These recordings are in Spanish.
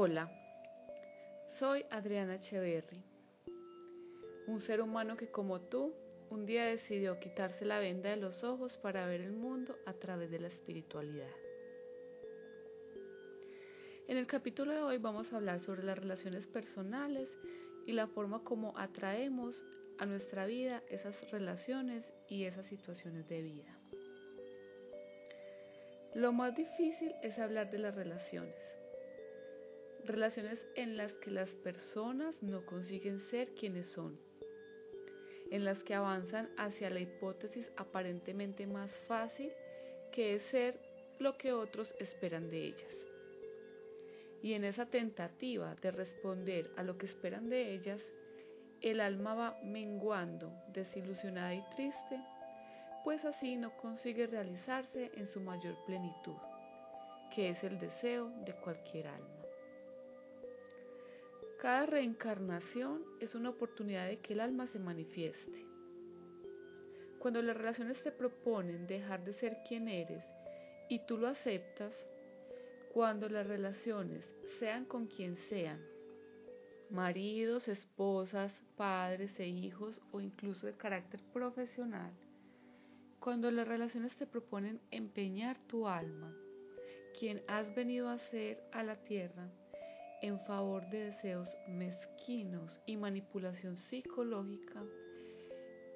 Hola, soy Adriana Echeverry, un ser humano que como tú un día decidió quitarse la venda de los ojos para ver el mundo a través de la espiritualidad. En el capítulo de hoy vamos a hablar sobre las relaciones personales y la forma como atraemos a nuestra vida esas relaciones y esas situaciones de vida. Lo más difícil es hablar de las relaciones relaciones en las que las personas no consiguen ser quienes son, en las que avanzan hacia la hipótesis aparentemente más fácil que es ser lo que otros esperan de ellas. Y en esa tentativa de responder a lo que esperan de ellas, el alma va menguando, desilusionada y triste, pues así no consigue realizarse en su mayor plenitud, que es el deseo de cualquier alma. Cada reencarnación es una oportunidad de que el alma se manifieste. Cuando las relaciones te proponen dejar de ser quien eres y tú lo aceptas, cuando las relaciones sean con quien sean, maridos, esposas, padres e hijos o incluso de carácter profesional, cuando las relaciones te proponen empeñar tu alma, quien has venido a ser a la tierra, en favor de deseos mezquinos y manipulación psicológica,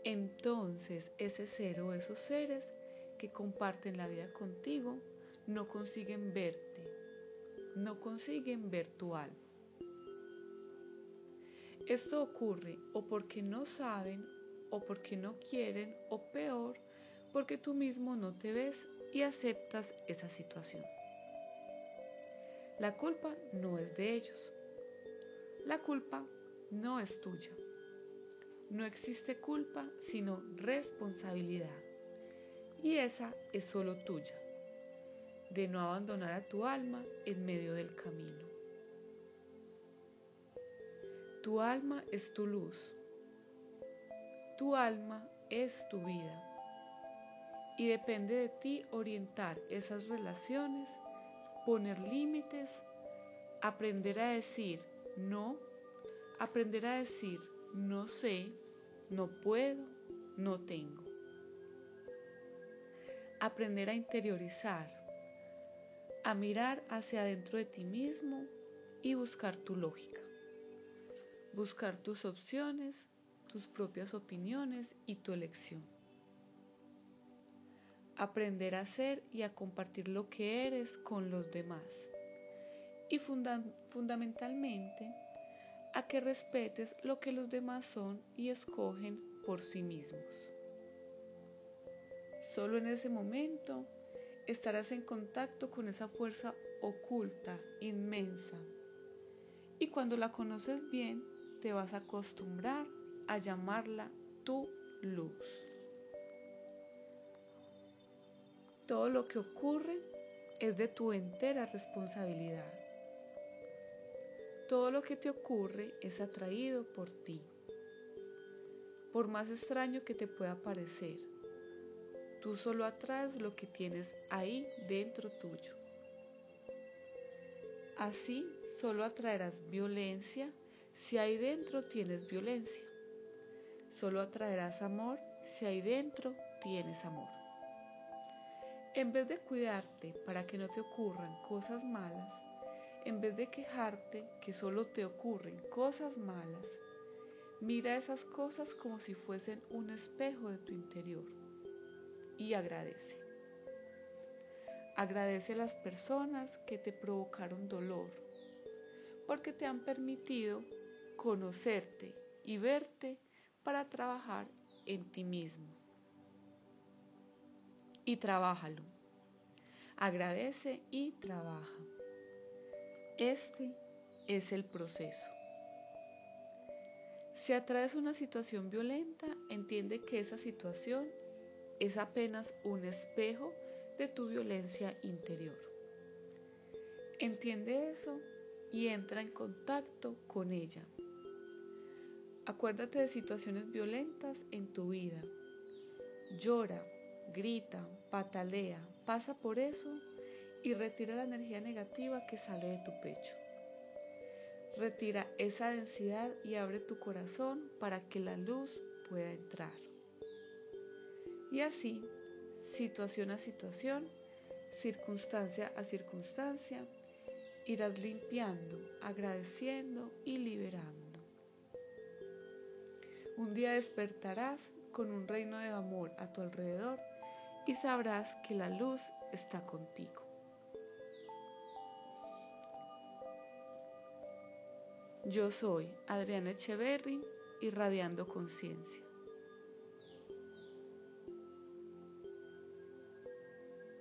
entonces ese ser o esos seres que comparten la vida contigo no consiguen verte, no consiguen ver tu alma. Esto ocurre o porque no saben o porque no quieren o peor porque tú mismo no te ves y aceptas esa situación. La culpa no es de ellos. La culpa no es tuya. No existe culpa sino responsabilidad. Y esa es solo tuya, de no abandonar a tu alma en medio del camino. Tu alma es tu luz. Tu alma es tu vida. Y depende de ti orientar esas relaciones poner límites, aprender a decir no, aprender a decir no sé, no puedo, no tengo. Aprender a interiorizar, a mirar hacia adentro de ti mismo y buscar tu lógica. Buscar tus opciones, tus propias opiniones y tu elección aprender a ser y a compartir lo que eres con los demás. Y fundamentalmente, a que respetes lo que los demás son y escogen por sí mismos. Solo en ese momento estarás en contacto con esa fuerza oculta, inmensa. Y cuando la conoces bien, te vas a acostumbrar a llamarla tu luz. Todo lo que ocurre es de tu entera responsabilidad. Todo lo que te ocurre es atraído por ti. Por más extraño que te pueda parecer, tú solo atraes lo que tienes ahí dentro tuyo. Así solo atraerás violencia si ahí dentro tienes violencia. Solo atraerás amor si ahí dentro tienes amor. En vez de cuidarte para que no te ocurran cosas malas, en vez de quejarte que solo te ocurren cosas malas, mira esas cosas como si fuesen un espejo de tu interior y agradece. Agradece a las personas que te provocaron dolor, porque te han permitido conocerte y verte para trabajar en ti mismo y trabájalo. Agradece y trabaja. Este es el proceso. Si atraes una situación violenta, entiende que esa situación es apenas un espejo de tu violencia interior. Entiende eso y entra en contacto con ella. Acuérdate de situaciones violentas en tu vida. Llora, grita, patalea, pasa por eso y retira la energía negativa que sale de tu pecho. Retira esa densidad y abre tu corazón para que la luz pueda entrar. Y así, situación a situación, circunstancia a circunstancia, irás limpiando, agradeciendo y liberando. Un día despertarás con un reino de amor a tu alrededor y sabrás que la luz está contigo. Yo soy Adriana Echeverry, irradiando conciencia.